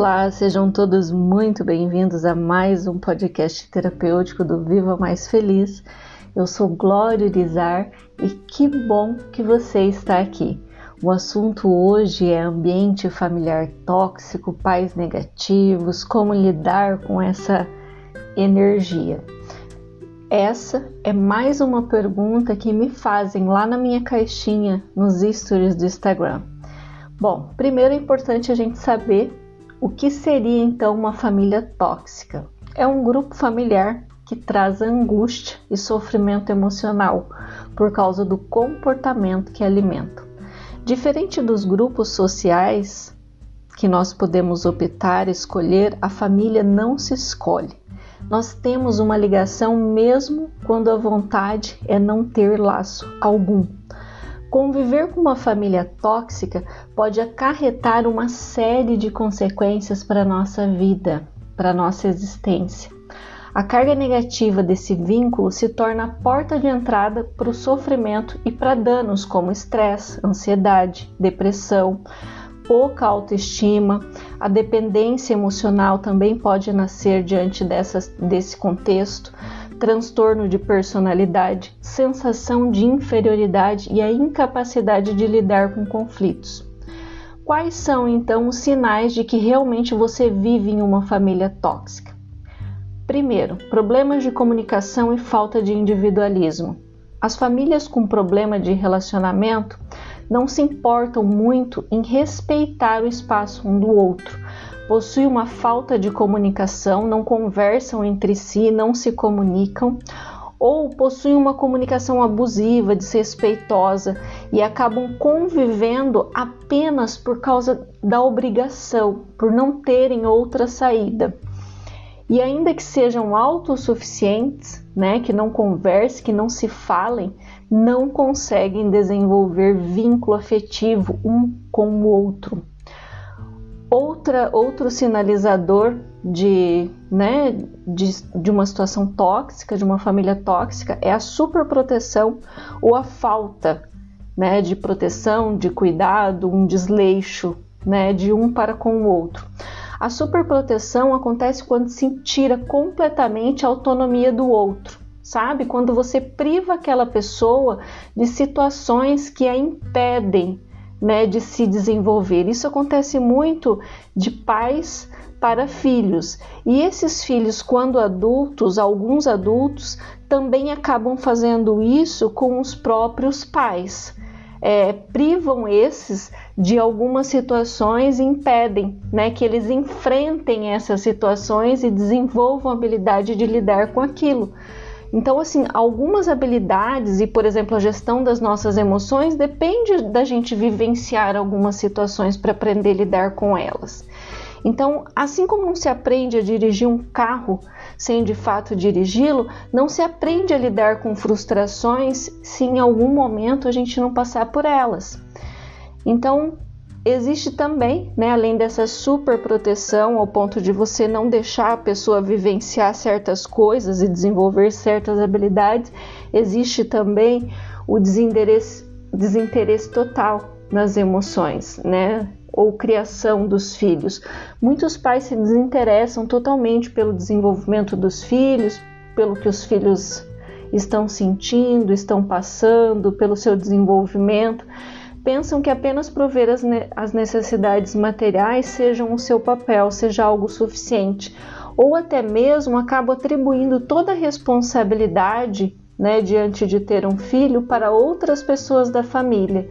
Olá, sejam todos muito bem-vindos a mais um podcast terapêutico do Viva Mais Feliz. Eu sou Glória Urizar e que bom que você está aqui. O assunto hoje é ambiente familiar tóxico, pais negativos, como lidar com essa energia. Essa é mais uma pergunta que me fazem lá na minha caixinha nos stories do Instagram. Bom, primeiro é importante a gente saber o que seria então uma família tóxica? É um grupo familiar que traz angústia e sofrimento emocional por causa do comportamento que alimenta. Diferente dos grupos sociais que nós podemos optar, escolher, a família não se escolhe. Nós temos uma ligação mesmo quando a vontade é não ter laço algum. Conviver com uma família tóxica pode acarretar uma série de consequências para a nossa vida, para a nossa existência. A carga negativa desse vínculo se torna a porta de entrada para o sofrimento e para danos como estresse, ansiedade, depressão, pouca autoestima. A dependência emocional também pode nascer diante desse contexto transtorno de personalidade, sensação de inferioridade e a incapacidade de lidar com conflitos. Quais são então os sinais de que realmente você vive em uma família tóxica? Primeiro, problemas de comunicação e falta de individualismo. As famílias com problema de relacionamento não se importam muito em respeitar o espaço um do outro, possuem uma falta de comunicação, não conversam entre si, não se comunicam, ou possuem uma comunicação abusiva, desrespeitosa e acabam convivendo apenas por causa da obrigação, por não terem outra saída. E ainda que sejam autossuficientes, né, que não conversem, que não se falem, não conseguem desenvolver vínculo afetivo um com o outro. Outra, outro sinalizador de, né, de, de uma situação tóxica, de uma família tóxica, é a superproteção ou a falta né, de proteção, de cuidado, um desleixo né, de um para com o outro. A superproteção acontece quando se tira completamente a autonomia do outro, sabe? Quando você priva aquela pessoa de situações que a impedem né, de se desenvolver. Isso acontece muito de pais para filhos. E esses filhos, quando adultos, alguns adultos, também acabam fazendo isso com os próprios pais. É, privam esses de algumas situações e impedem né, que eles enfrentem essas situações e desenvolvam a habilidade de lidar com aquilo. Então, assim, algumas habilidades e, por exemplo, a gestão das nossas emoções depende da gente vivenciar algumas situações para aprender a lidar com elas. Então, assim como não se aprende a dirigir um carro sem de fato dirigi-lo, não se aprende a lidar com frustrações se em algum momento a gente não passar por elas. Então, Existe também, né, além dessa super proteção, ao ponto de você não deixar a pessoa vivenciar certas coisas e desenvolver certas habilidades, existe também o desinteresse, desinteresse total nas emoções, né? Ou criação dos filhos. Muitos pais se desinteressam totalmente pelo desenvolvimento dos filhos, pelo que os filhos estão sentindo, estão passando, pelo seu desenvolvimento pensam que apenas prover as, ne as necessidades materiais sejam o seu papel, seja algo suficiente, ou até mesmo acabam atribuindo toda a responsabilidade né, diante de ter um filho para outras pessoas da família.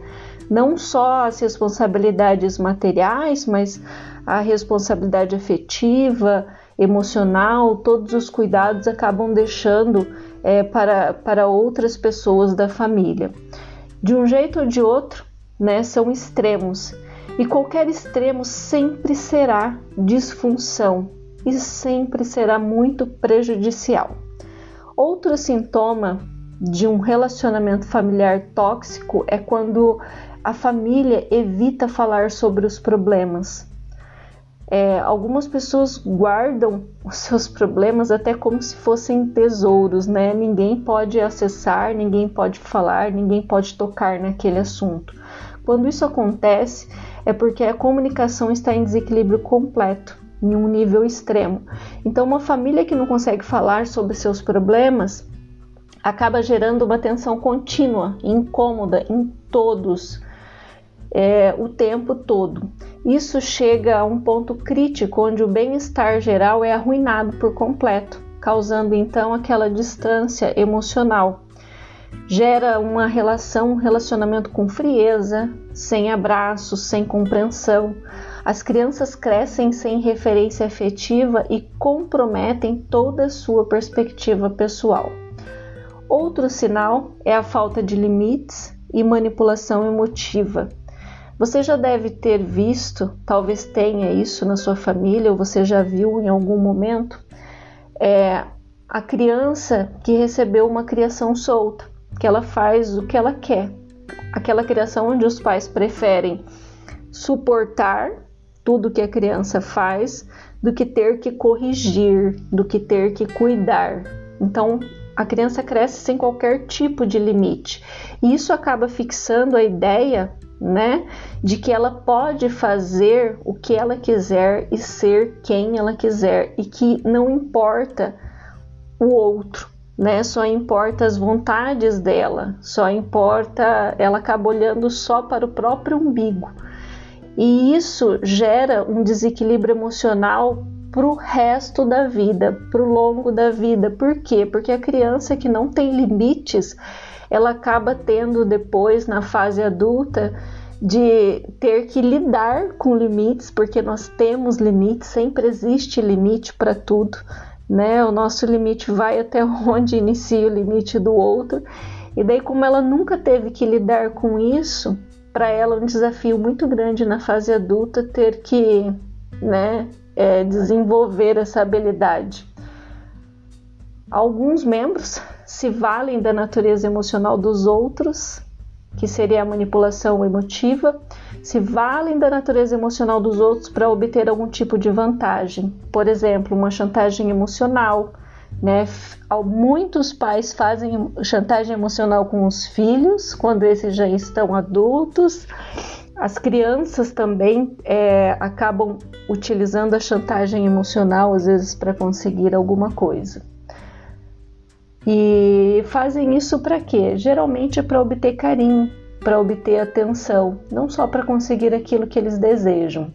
Não só as responsabilidades materiais, mas a responsabilidade afetiva, emocional, todos os cuidados acabam deixando é, para, para outras pessoas da família. De um jeito ou de outro, né, são extremos e qualquer extremo sempre será disfunção e sempre será muito prejudicial. Outro sintoma de um relacionamento familiar tóxico é quando a família evita falar sobre os problemas. É, algumas pessoas guardam os seus problemas até como se fossem tesouros, né? Ninguém pode acessar, ninguém pode falar, ninguém pode tocar naquele assunto. Quando isso acontece, é porque a comunicação está em desequilíbrio completo em um nível extremo. Então, uma família que não consegue falar sobre seus problemas acaba gerando uma tensão contínua, incômoda em todos, é, o tempo todo. Isso chega a um ponto crítico onde o bem-estar geral é arruinado por completo, causando então aquela distância emocional. Gera uma relação, um relacionamento com frieza, sem abraços, sem compreensão. As crianças crescem sem referência afetiva e comprometem toda a sua perspectiva pessoal. Outro sinal é a falta de limites e manipulação emotiva. Você já deve ter visto, talvez tenha isso na sua família, ou você já viu em algum momento, é, a criança que recebeu uma criação solta, que ela faz o que ela quer. Aquela criação onde os pais preferem suportar tudo que a criança faz do que ter que corrigir, do que ter que cuidar. Então, a criança cresce sem qualquer tipo de limite. E isso acaba fixando a ideia né? De que ela pode fazer o que ela quiser e ser quem ela quiser e que não importa o outro, né? Só importa as vontades dela, só importa, ela acaba olhando só para o próprio umbigo. E isso gera um desequilíbrio emocional para o resto da vida, para o longo da vida. Por quê? Porque a criança que não tem limites, ela acaba tendo depois, na fase adulta, de ter que lidar com limites, porque nós temos limites, sempre existe limite para tudo, né? O nosso limite vai até onde inicia o limite do outro. E daí, como ela nunca teve que lidar com isso, para ela é um desafio muito grande na fase adulta ter que, né, é, desenvolver essa habilidade. Alguns membros se valem da natureza emocional dos outros, que seria a manipulação emotiva, se valem da natureza emocional dos outros para obter algum tipo de vantagem. Por exemplo, uma chantagem emocional. Né? Muitos pais fazem chantagem emocional com os filhos quando esses já estão adultos. As crianças também é, acabam utilizando a chantagem emocional às vezes para conseguir alguma coisa. E fazem isso para quê? Geralmente é para obter carinho, para obter atenção, não só para conseguir aquilo que eles desejam.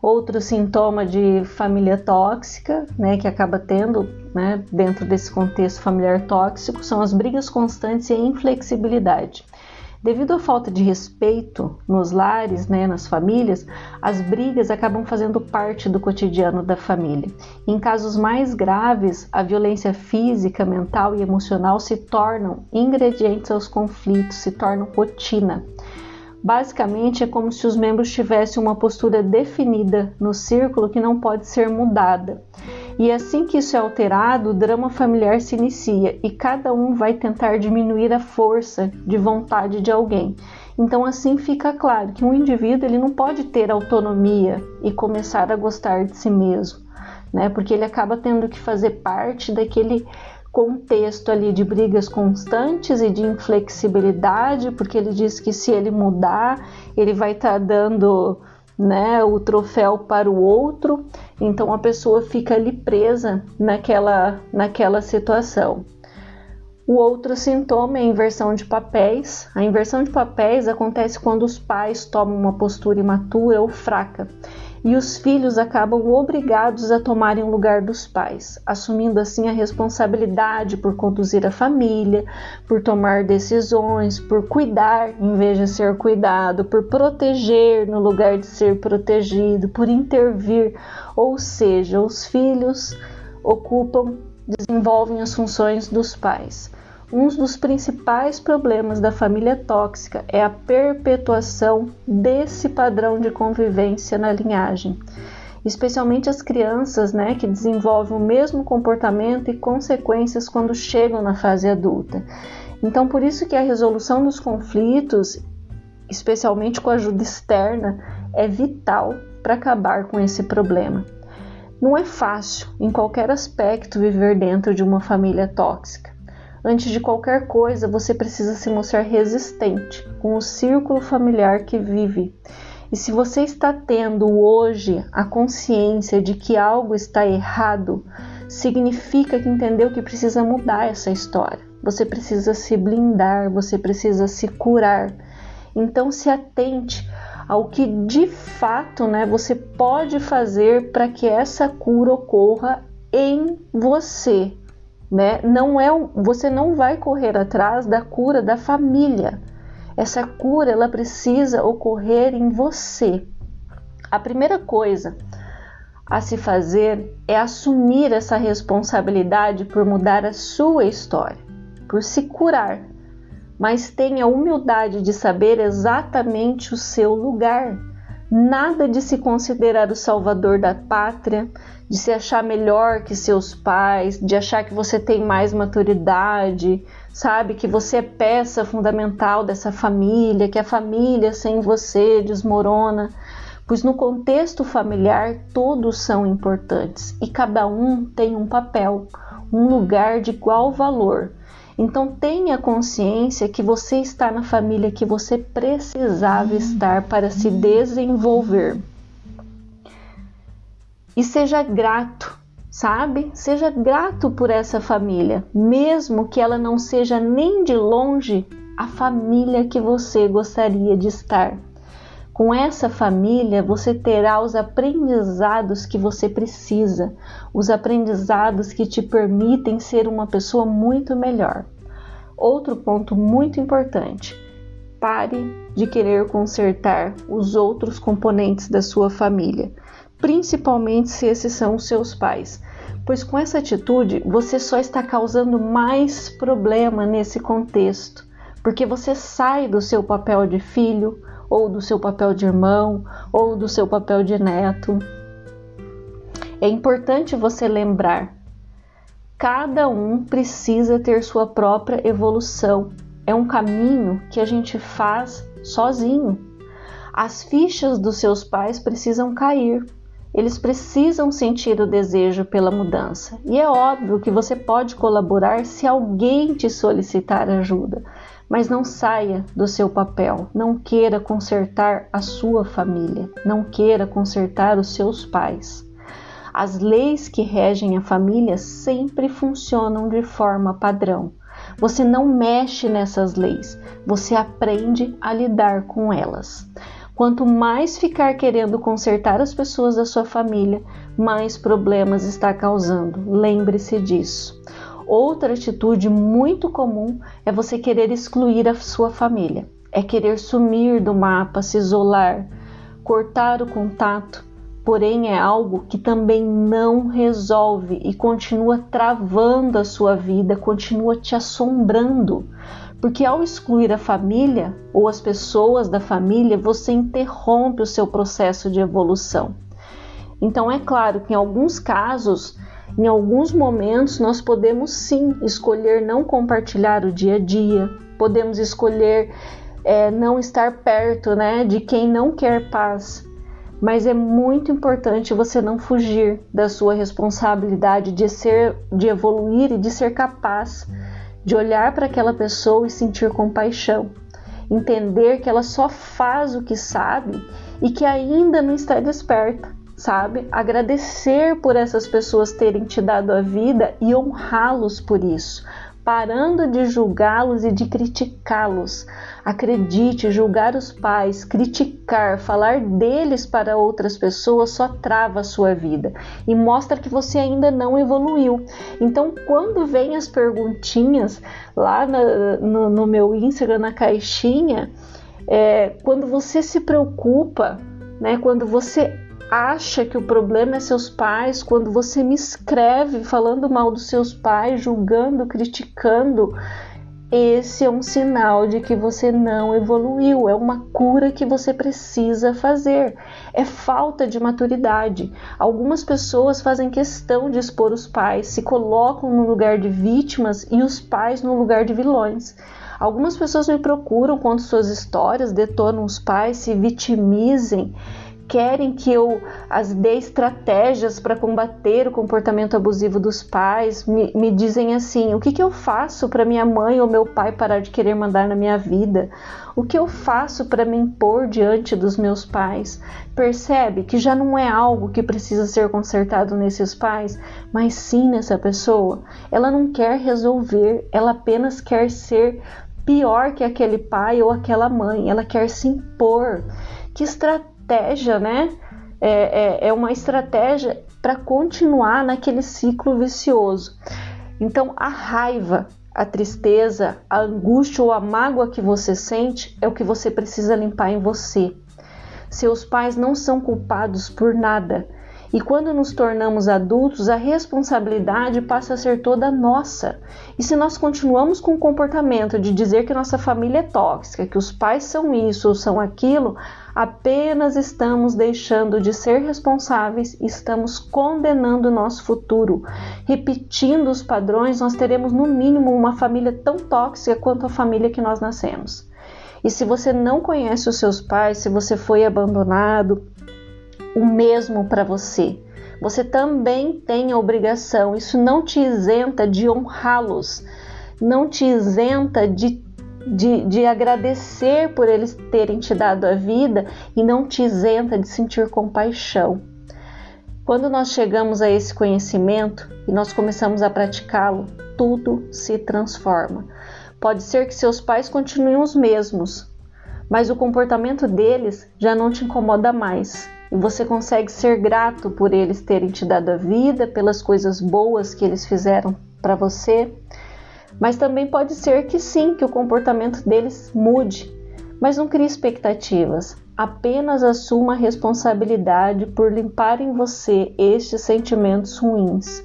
Outro sintoma de família tóxica, né, que acaba tendo, né, dentro desse contexto familiar tóxico, são as brigas constantes e a inflexibilidade. Devido à falta de respeito nos lares, né, nas famílias, as brigas acabam fazendo parte do cotidiano da família. Em casos mais graves, a violência física, mental e emocional se tornam ingredientes aos conflitos, se tornam rotina. Basicamente, é como se os membros tivessem uma postura definida no círculo que não pode ser mudada. E assim que isso é alterado, o drama familiar se inicia e cada um vai tentar diminuir a força de vontade de alguém. Então assim fica claro que um indivíduo ele não pode ter autonomia e começar a gostar de si mesmo, né? Porque ele acaba tendo que fazer parte daquele contexto ali de brigas constantes e de inflexibilidade, porque ele diz que se ele mudar, ele vai estar tá dando né, o troféu para o outro, então a pessoa fica ali presa naquela, naquela situação. O outro sintoma é a inversão de papéis. A inversão de papéis acontece quando os pais tomam uma postura imatura ou fraca e os filhos acabam obrigados a tomarem o lugar dos pais, assumindo assim a responsabilidade por conduzir a família, por tomar decisões, por cuidar em vez de ser cuidado, por proteger no lugar de ser protegido, por intervir, ou seja, os filhos ocupam, desenvolvem as funções dos pais. Um dos principais problemas da família tóxica é a perpetuação desse padrão de convivência na linhagem, especialmente as crianças, né, que desenvolvem o mesmo comportamento e consequências quando chegam na fase adulta. Então, por isso que a resolução dos conflitos, especialmente com ajuda externa, é vital para acabar com esse problema. Não é fácil, em qualquer aspecto, viver dentro de uma família tóxica. Antes de qualquer coisa, você precisa se mostrar resistente com o círculo familiar que vive. E se você está tendo hoje a consciência de que algo está errado, significa que entendeu que precisa mudar essa história. Você precisa se blindar, você precisa se curar. Então se atente ao que de fato, né, você pode fazer para que essa cura ocorra em você, né? Não é, você não vai correr atrás da cura da família. Essa cura ela precisa ocorrer em você. A primeira coisa a se fazer é assumir essa responsabilidade por mudar a sua história, por se curar, mas tenha humildade de saber exatamente o seu lugar. Nada de se considerar o salvador da pátria, de se achar melhor que seus pais, de achar que você tem mais maturidade, sabe? Que você é peça fundamental dessa família, que a família sem você desmorona. Pois no contexto familiar todos são importantes e cada um tem um papel, um lugar de igual valor. Então tenha consciência que você está na família que você precisava estar para se desenvolver e seja grato, sabe? Seja grato por essa família, mesmo que ela não seja nem de longe a família que você gostaria de estar. Com essa família, você terá os aprendizados que você precisa, os aprendizados que te permitem ser uma pessoa muito melhor. Outro ponto muito importante: pare de querer consertar os outros componentes da sua família principalmente se esses são os seus pais, pois com essa atitude você só está causando mais problema nesse contexto, porque você sai do seu papel de filho, ou do seu papel de irmão, ou do seu papel de neto. É importante você lembrar: cada um precisa ter sua própria evolução. É um caminho que a gente faz sozinho. As fichas dos seus pais precisam cair eles precisam sentir o desejo pela mudança. E é óbvio que você pode colaborar se alguém te solicitar ajuda, mas não saia do seu papel. Não queira consertar a sua família, não queira consertar os seus pais. As leis que regem a família sempre funcionam de forma padrão. Você não mexe nessas leis, você aprende a lidar com elas. Quanto mais ficar querendo consertar as pessoas da sua família, mais problemas está causando. Lembre-se disso. Outra atitude muito comum é você querer excluir a sua família, é querer sumir do mapa, se isolar, cortar o contato. Porém, é algo que também não resolve e continua travando a sua vida, continua te assombrando porque ao excluir a família ou as pessoas da família, você interrompe o seu processo de evolução. Então, é claro que em alguns casos, em alguns momentos, nós podemos sim escolher não compartilhar o dia a dia, podemos escolher é, não estar perto né, de quem não quer paz. Mas é muito importante você não fugir da sua responsabilidade de ser, de evoluir e de ser capaz de olhar para aquela pessoa e sentir compaixão, entender que ela só faz o que sabe e que ainda não está desperta, sabe? Agradecer por essas pessoas terem te dado a vida e honrá-los por isso, parando de julgá-los e de criticá-los. Acredite, julgar os pais, criticar, falar deles para outras pessoas só trava a sua vida e mostra que você ainda não evoluiu. Então, quando vem as perguntinhas lá na, no, no, meu Instagram, na caixinha, é, quando você se preocupa, né, quando você acha que o problema é seus pais, quando você me escreve falando mal dos seus pais, julgando, criticando, esse é um sinal de que você não evoluiu, é uma cura que você precisa fazer. É falta de maturidade. Algumas pessoas fazem questão de expor os pais, se colocam no lugar de vítimas e os pais no lugar de vilões. Algumas pessoas me procuram quando suas histórias detonam os pais, se vitimizem querem que eu as dê estratégias para combater o comportamento abusivo dos pais, me, me dizem assim: o que, que eu faço para minha mãe ou meu pai parar de querer mandar na minha vida? O que eu faço para me impor diante dos meus pais? Percebe que já não é algo que precisa ser consertado nesses pais, mas sim nessa pessoa. Ela não quer resolver, ela apenas quer ser pior que aquele pai ou aquela mãe, ela quer se impor. Que estratégia! Estratégia, né? É, é, é uma estratégia para continuar naquele ciclo vicioso. Então, a raiva, a tristeza, a angústia ou a mágoa que você sente é o que você precisa limpar em você. Seus pais não são culpados por nada. E quando nos tornamos adultos, a responsabilidade passa a ser toda nossa. E se nós continuamos com o comportamento de dizer que nossa família é tóxica, que os pais são isso ou são aquilo, apenas estamos deixando de ser responsáveis e estamos condenando o nosso futuro. Repetindo os padrões, nós teremos no mínimo uma família tão tóxica quanto a família que nós nascemos. E se você não conhece os seus pais, se você foi abandonado, o mesmo para você. Você também tem a obrigação, isso não te isenta de honrá-los, não te isenta de, de, de, agradecer por eles terem te dado a vida e não te isenta de sentir compaixão. Quando nós chegamos a esse conhecimento e nós começamos a praticá-lo, tudo se transforma. Pode ser que seus pais continuem os mesmos, mas o comportamento deles já não te incomoda mais e você consegue ser grato por eles terem te dado a vida, pelas coisas boas que eles fizeram para você. Mas também pode ser que sim, que o comportamento deles mude, mas não crie expectativas. Apenas assuma a responsabilidade por limpar em você estes sentimentos ruins.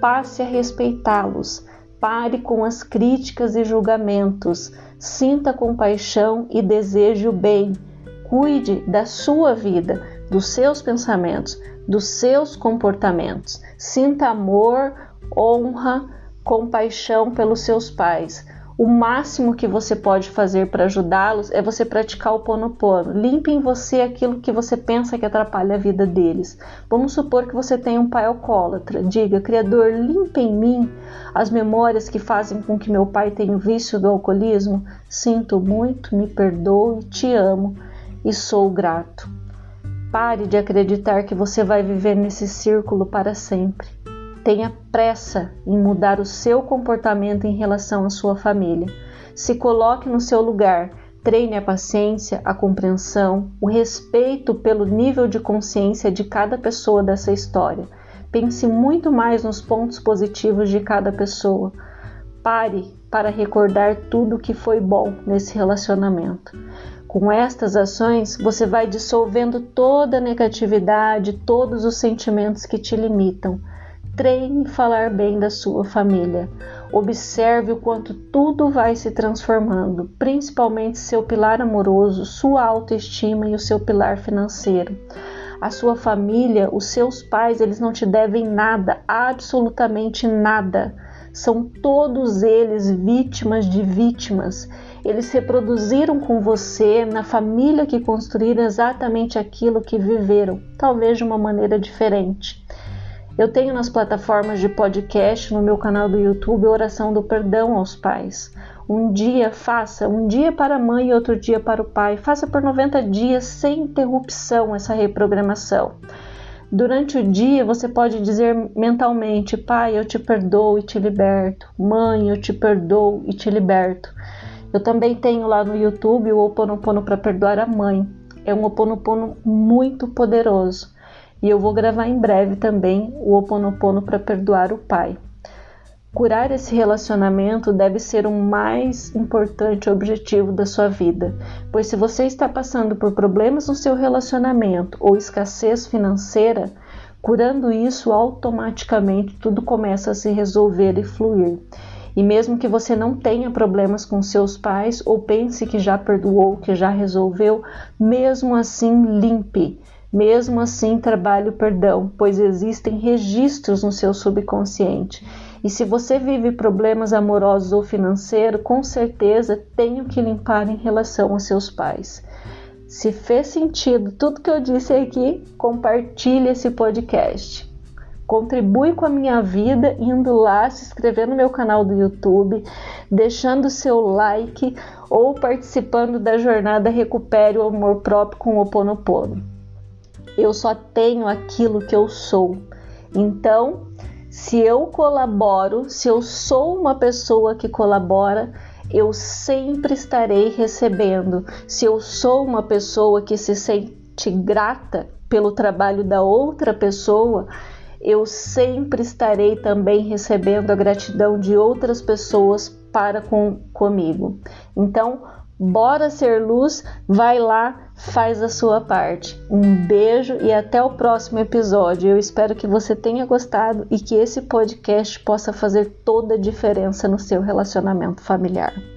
Passe a respeitá-los. Pare com as críticas e julgamentos. Sinta compaixão e deseje o bem. Cuide da sua vida dos seus pensamentos, dos seus comportamentos. Sinta amor, honra, compaixão pelos seus pais. O máximo que você pode fazer para ajudá-los é você praticar o ponopono. Limpe em você aquilo que você pensa que atrapalha a vida deles. Vamos supor que você tem um pai alcoólatra. Diga, Criador, limpe em mim as memórias que fazem com que meu pai tenha o vício do alcoolismo. Sinto muito, me perdoe, te amo e sou grato. Pare de acreditar que você vai viver nesse círculo para sempre. Tenha pressa em mudar o seu comportamento em relação à sua família. Se coloque no seu lugar. Treine a paciência, a compreensão, o respeito pelo nível de consciência de cada pessoa dessa história. Pense muito mais nos pontos positivos de cada pessoa. Pare para recordar tudo que foi bom nesse relacionamento. Com estas ações, você vai dissolvendo toda a negatividade, todos os sentimentos que te limitam. Treine falar bem da sua família. Observe o quanto tudo vai se transformando, principalmente seu pilar amoroso, sua autoestima e o seu pilar financeiro. A sua família, os seus pais, eles não te devem nada, absolutamente nada. São todos eles vítimas de vítimas eles reproduziram com você, na família que construíram exatamente aquilo que viveram, talvez de uma maneira diferente. Eu tenho nas plataformas de podcast, no meu canal do YouTube, oração do perdão aos pais. Um dia faça, um dia para a mãe e outro dia para o pai. Faça por 90 dias sem interrupção essa reprogramação. Durante o dia você pode dizer mentalmente: Pai, eu te perdoo e te liberto. Mãe, eu te perdoo e te liberto. Eu também tenho lá no YouTube o Oponopono para perdoar a mãe. É um Oponopono muito poderoso. E eu vou gravar em breve também o Oponopono para perdoar o pai. Curar esse relacionamento deve ser o mais importante objetivo da sua vida, pois se você está passando por problemas no seu relacionamento ou escassez financeira, curando isso automaticamente tudo começa a se resolver e fluir. E mesmo que você não tenha problemas com seus pais ou pense que já perdoou, que já resolveu, mesmo assim limpe. Mesmo assim, trabalhe o perdão, pois existem registros no seu subconsciente. E se você vive problemas amorosos ou financeiros, com certeza tem o que limpar em relação aos seus pais. Se fez sentido tudo que eu disse aqui, compartilhe esse podcast. Contribui com a minha vida indo lá, se inscrever no meu canal do YouTube, deixando seu like ou participando da jornada Recupere o Amor Próprio com o Ponopono. Eu só tenho aquilo que eu sou. Então, se eu colaboro, se eu sou uma pessoa que colabora, eu sempre estarei recebendo. Se eu sou uma pessoa que se sente grata pelo trabalho da outra pessoa, eu sempre estarei também recebendo a gratidão de outras pessoas para com comigo. Então, bora ser luz, vai lá, faz a sua parte. Um beijo e até o próximo episódio. Eu espero que você tenha gostado e que esse podcast possa fazer toda a diferença no seu relacionamento familiar.